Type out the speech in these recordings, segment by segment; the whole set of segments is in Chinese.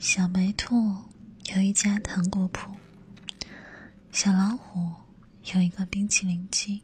小白兔有一家糖果铺，小老虎有一个冰淇淋机。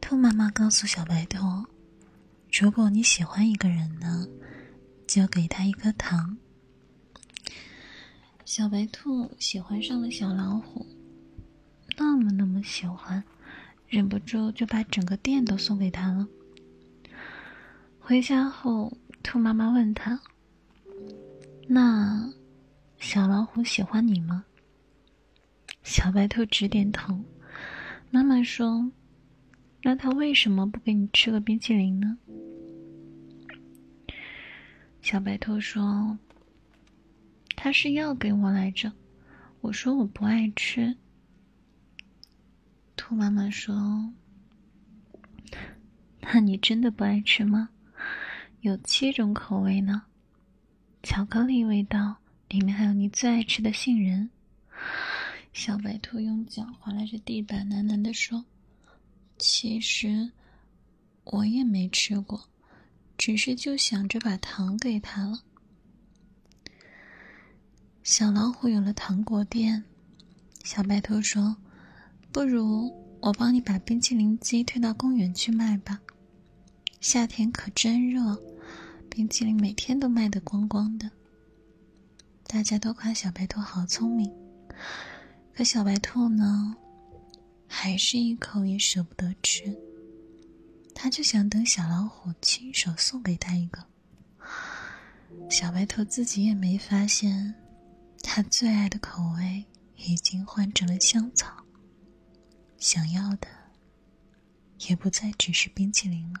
兔妈妈告诉小白兔：“如果你喜欢一个人呢，就给他一颗糖。”小白兔喜欢上了小老虎，那么那么喜欢，忍不住就把整个店都送给他了。回家后，兔妈妈问他。那小老虎喜欢你吗？小白兔直点头。妈妈说：“那他为什么不给你吃个冰淇淋呢？”小白兔说：“他是要给我来着，我说我不爱吃。”兔妈妈说：“那你真的不爱吃吗？有七种口味呢。”巧克力味道，里面还有你最爱吃的杏仁。小白兔用脚划拉着地板，喃喃地说：“其实我也没吃过，只是就想着把糖给他了。”小老虎有了糖果店，小白兔说：“不如我帮你把冰淇淋机推到公园去卖吧，夏天可真热。”冰淇淋每天都卖得光光的，大家都夸小白兔好聪明，可小白兔呢，还是一口也舍不得吃。他就想等小老虎亲手送给他一个。小白兔自己也没发现，他最爱的口味已经换成了香草，想要的也不再只是冰淇淋了。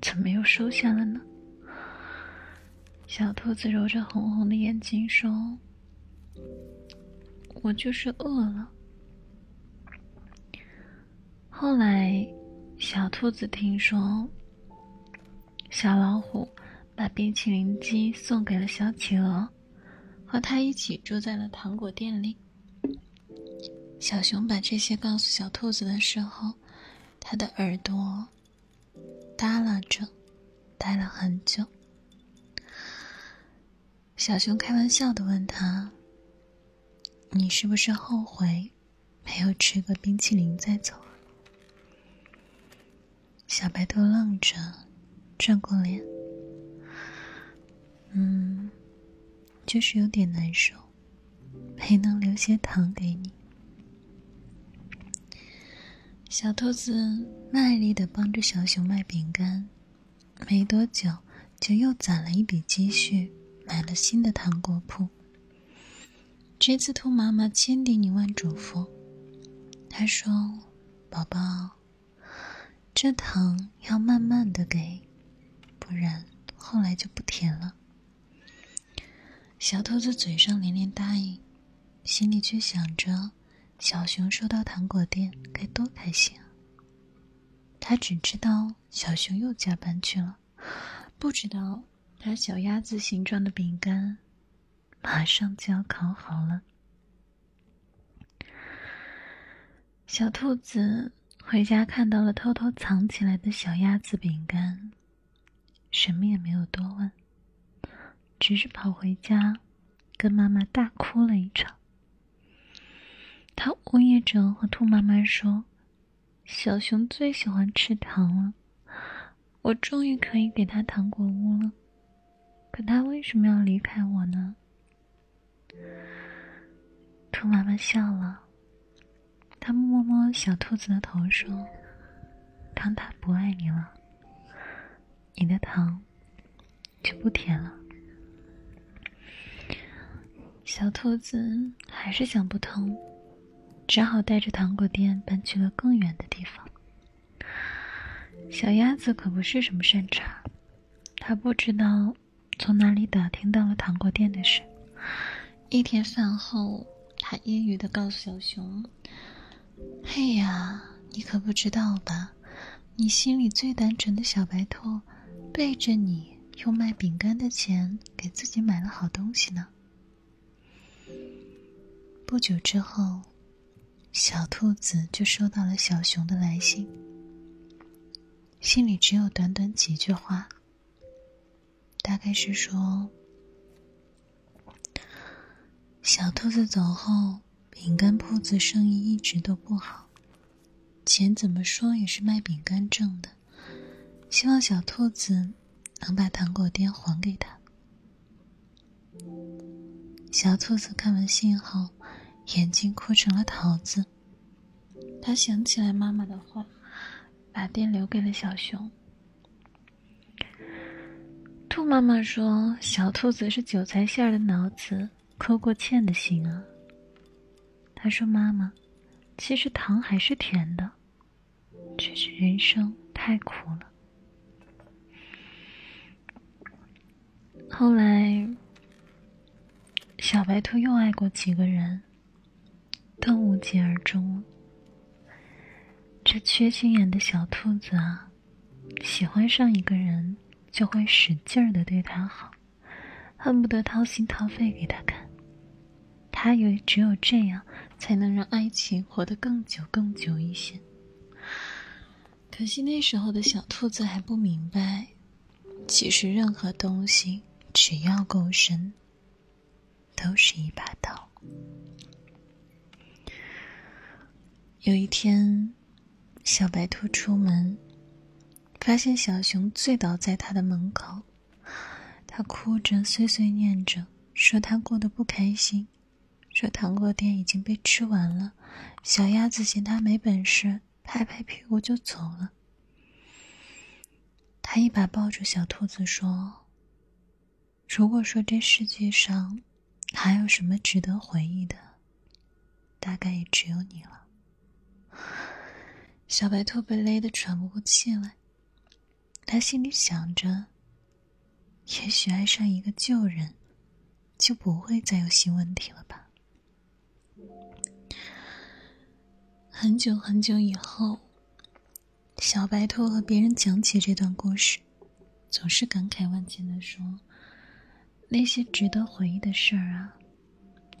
怎么又收下了呢？小兔子揉着红红的眼睛说：“我就是饿了。”后来，小兔子听说小老虎把冰淇淋机送给了小企鹅，和他一起住在了糖果店里。小熊把这些告诉小兔子的时候，它的耳朵。耷拉着，待了很久。小熊开玩笑的问他：“你是不是后悔没有吃个冰淇淋再走？”小白兔愣着，转过脸：“嗯，就是有点难受，没能留些糖给你。”小兔子卖力的帮着小熊卖饼干，没多久就又攒了一笔积蓄，买了新的糖果铺。这次兔妈妈千叮咛万嘱咐，她说：“宝宝，这糖要慢慢的给，不然后来就不甜了。”小兔子嘴上连连答应，心里却想着。小熊收到糖果店该多开心啊！他只知道小熊又加班去了，不知道他小鸭子形状的饼干马上就要烤好了。小兔子回家看到了偷偷藏起来的小鸭子饼干，什么也没有多问，只是跑回家跟妈妈大哭了一场。他呜咽着和兔妈妈说：“小熊最喜欢吃糖了，我终于可以给他糖果屋了。可他为什么要离开我呢？”兔妈妈笑了，他摸摸小兔子的头说：“当他不爱你了，你的糖就不甜了。”小兔子还是想不通。只好带着糖果店搬去了更远的地方。小鸭子可不是什么善茬，他不知道从哪里打听到了糖果店的事。一天饭后，他揶揄的告诉小熊：“嘿呀，你可不知道吧？你心里最单纯的小白兔，背着你用卖饼干的钱给自己买了好东西呢。”不久之后，小兔子就收到了小熊的来信。信里只有短短几句话，大概是说：小兔子走后，饼干铺子生意一直都不好，钱怎么说也是卖饼干挣的，希望小兔子能把糖果店还给他。小兔子看完信后，眼睛哭成了桃子。他想起来妈妈的话。把店留给了小熊。兔妈妈说：“小兔子是韭菜馅的脑子，抠过芡的心啊。”他说：“妈妈，其实糖还是甜的，只是人生太苦了。”后来，小白兔又爱过几个人，都无疾而终。这缺心眼的小兔子啊，喜欢上一个人就会使劲儿的对他好，恨不得掏心掏肺给他看。他以为只有这样才能让爱情活得更久更久一些。可惜那时候的小兔子还不明白，其实任何东西只要够深，都是一把刀。有一天。小白兔出门，发现小熊醉倒在他的门口。他哭着碎碎念着，说他过得不开心，说糖果店已经被吃完了。小鸭子嫌他没本事，拍拍屁股就走了。他一把抱住小兔子说：“如果说这世界上还有什么值得回忆的，大概也只有你了。”小白兔被勒得喘不过气来，他心里想着：也许爱上一个旧人，就不会再有新问题了吧。很久很久以后，小白兔和别人讲起这段故事，总是感慨万千的说：“那些值得回忆的事儿啊，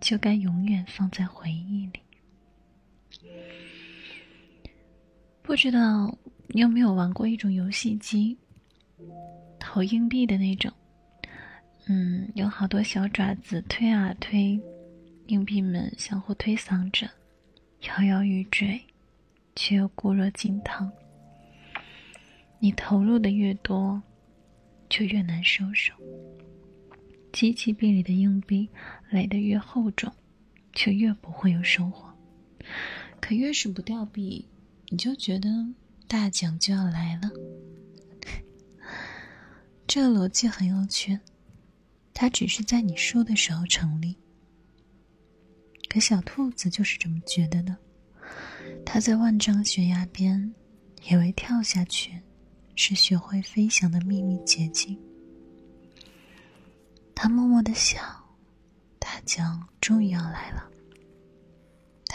就该永远放在回忆里。”不知道你有没有玩过一种游戏机，投硬币的那种。嗯，有好多小爪子推啊推，硬币们相互推搡着，摇摇欲坠，却又固若金汤。你投入的越多，就越难收手。机器币里的硬币垒得越厚重，就越不会有收获。可越是不掉币。你就觉得大奖就要来了，这个逻辑很有趣，它只是在你输的时候成立。可小兔子就是这么觉得的，它在万丈悬崖边，以为跳下去是学会飞翔的秘密捷径。他默默的想，大奖终于要来了。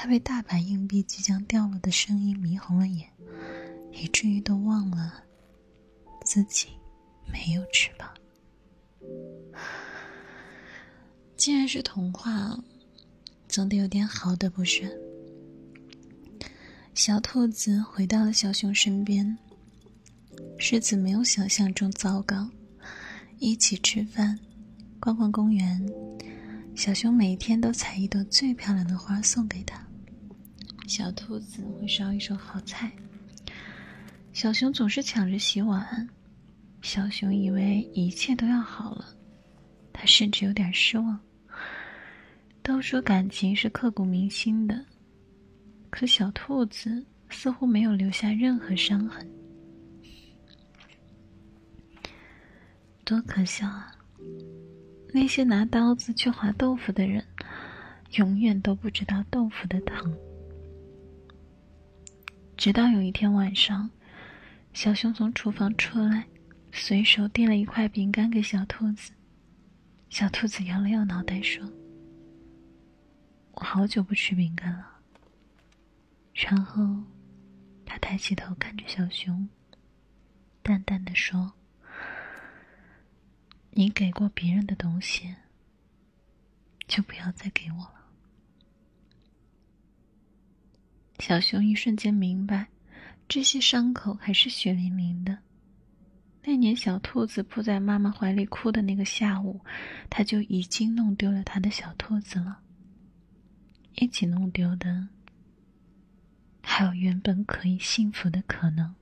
被大把硬币即将掉落的声音迷红了眼，以至于都忘了自己没有翅膀。既然是童话，总得有点好的，不是？小兔子回到了小熊身边，日子没有想象中糟糕，一起吃饭，逛逛公园。小熊每天都采一朵最漂亮的花送给他。小兔子会烧一手好菜，小熊总是抢着洗碗。小熊以为一切都要好了，他甚至有点失望。都说感情是刻骨铭心的，可小兔子似乎没有留下任何伤痕，多可笑啊！那些拿刀子去划豆腐的人，永远都不知道豆腐的疼。直到有一天晚上，小熊从厨房出来，随手递了一块饼干给小兔子。小兔子摇了摇脑袋说：“我好久不吃饼干了。”然后，他抬起头看着小熊，淡淡的说：“你给过别人的东西，就不要再给我了。”小熊一瞬间明白，这些伤口还是血淋淋的。那年小兔子扑在妈妈怀里哭的那个下午，他就已经弄丢了他的小兔子了。一起弄丢的，还有原本可以幸福的可能。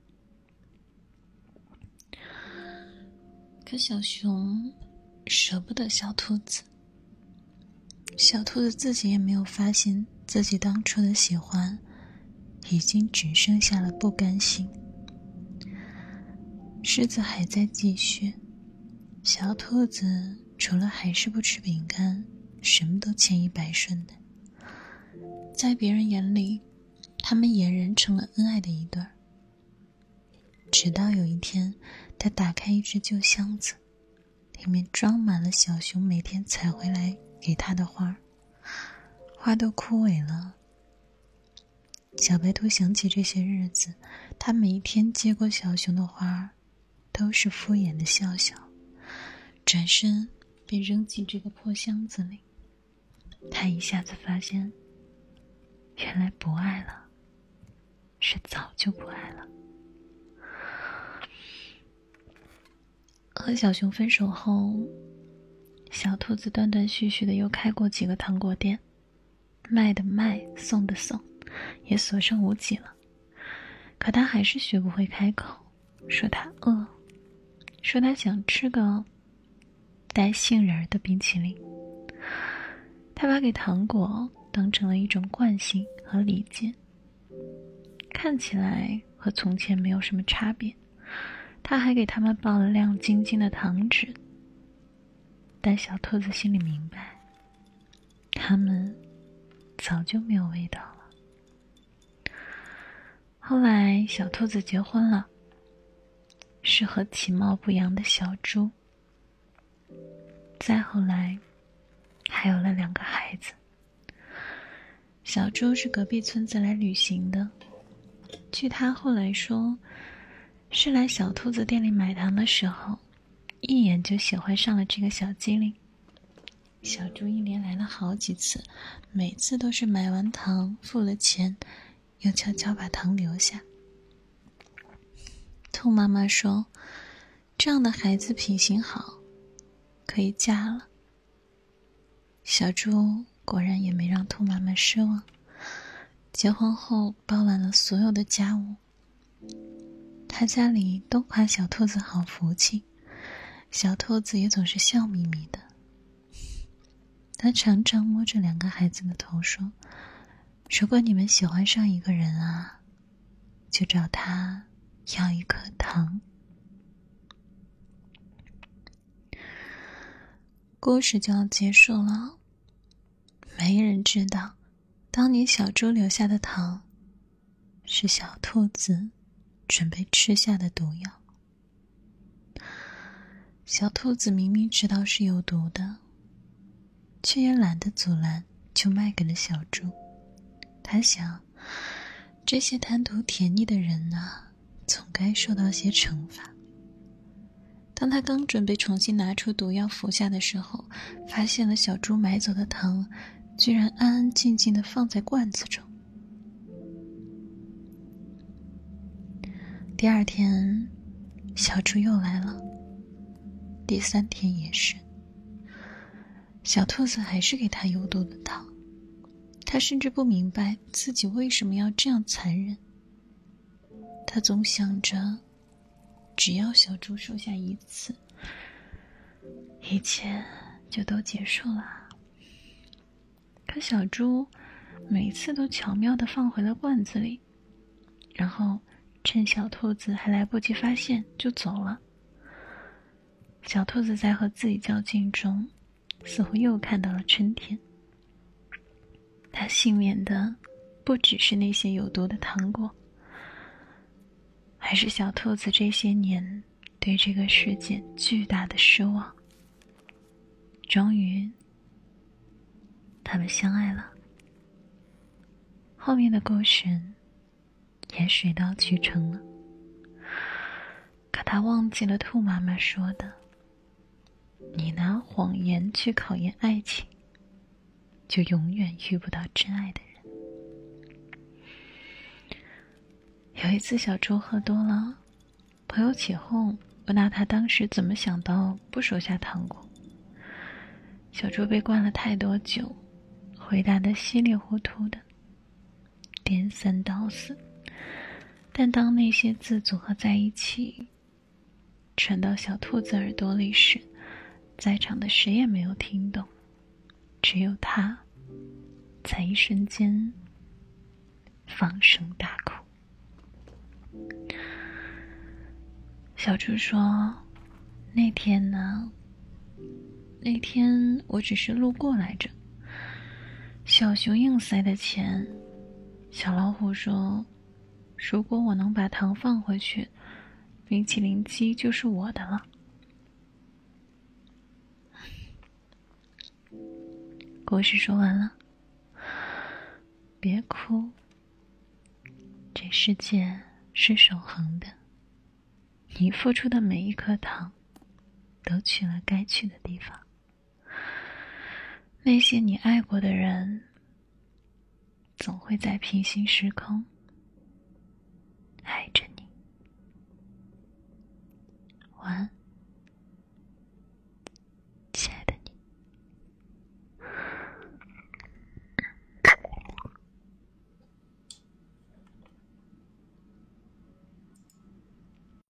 可小熊舍不得小兔子，小兔子自己也没有发现自己当初的喜欢。已经只剩下了不甘心，狮子还在继续。小兔子除了还是不吃饼干，什么都千依百顺的。在别人眼里，他们俨然成了恩爱的一对儿。直到有一天，他打开一只旧箱子，里面装满了小熊每天采回来给他的花，花都枯萎了。小白兔想起这些日子，他每一天接过小熊的花，都是敷衍的笑笑，转身便扔进这个破箱子里。他一下子发现，原来不爱了，是早就不爱了。和小熊分手后，小兔子断断续续的又开过几个糖果店，卖的卖，送的送。也所剩无几了，可他还是学不会开口，说他饿，说他想吃个带杏仁儿的冰淇淋。他把给糖果当成了一种惯性和礼节，看起来和从前没有什么差别。他还给他们抱了亮晶晶的糖纸，但小兔子心里明白，他们早就没有味道。后来，小兔子结婚了，是和其貌不扬的小猪。再后来，还有了两个孩子。小猪是隔壁村子来旅行的，据他后来说，是来小兔子店里买糖的时候，一眼就喜欢上了这个小机灵。小猪一连来了好几次，每次都是买完糖付了钱。又悄悄把糖留下。兔妈妈说：“这样的孩子品行好，可以嫁了。”小猪果然也没让兔妈妈失望。结婚后包揽了所有的家务，他家里都夸小兔子好福气，小兔子也总是笑眯眯的。他常常摸着两个孩子的头说。如果你们喜欢上一个人啊，就找他要一颗糖。故事就要结束了，没人知道，当年小猪留下的糖，是小兔子准备吃下的毒药。小兔子明明知道是有毒的，却也懒得阻拦，就卖给了小猪。他想，这些贪图甜腻的人呢，总该受到些惩罚。当他刚准备重新拿出毒药服下的时候，发现了小猪买走的糖，居然安安静静的放在罐子中。第二天，小猪又来了。第三天也是，小兔子还是给他有毒的糖。他甚至不明白自己为什么要这样残忍。他总想着，只要小猪收下一次，一切就都结束了。可小猪每次都巧妙的放回了罐子里，然后趁小兔子还来不及发现就走了。小兔子在和自己较劲中，似乎又看到了春天。幸免的不只是那些有毒的糖果，还是小兔子这些年对这个世界巨大的失望。终于，他们相爱了。后面的故事也水到渠成了。可他忘记了兔妈妈说的：“你拿谎言去考验爱情，就永远遇不到真爱的人。”有一次，小猪喝多了，朋友起哄，问他他当时怎么想到不收下糖果。小猪被灌了太多酒，回答的稀里糊涂的，颠三倒四。但当那些字组合在一起，传到小兔子耳朵里时，在场的谁也没有听懂，只有他，在一瞬间放声大哭。小猪说：“那天呢？那天我只是路过来着。小熊硬塞的钱，小老虎说：如果我能把糖放回去，冰淇淋机就是我的了。”故事说完了，别哭。这世界是守恒的。你付出的每一颗糖，都去了该去的地方。那些你爱过的人，总会在平行时空爱着你。晚安。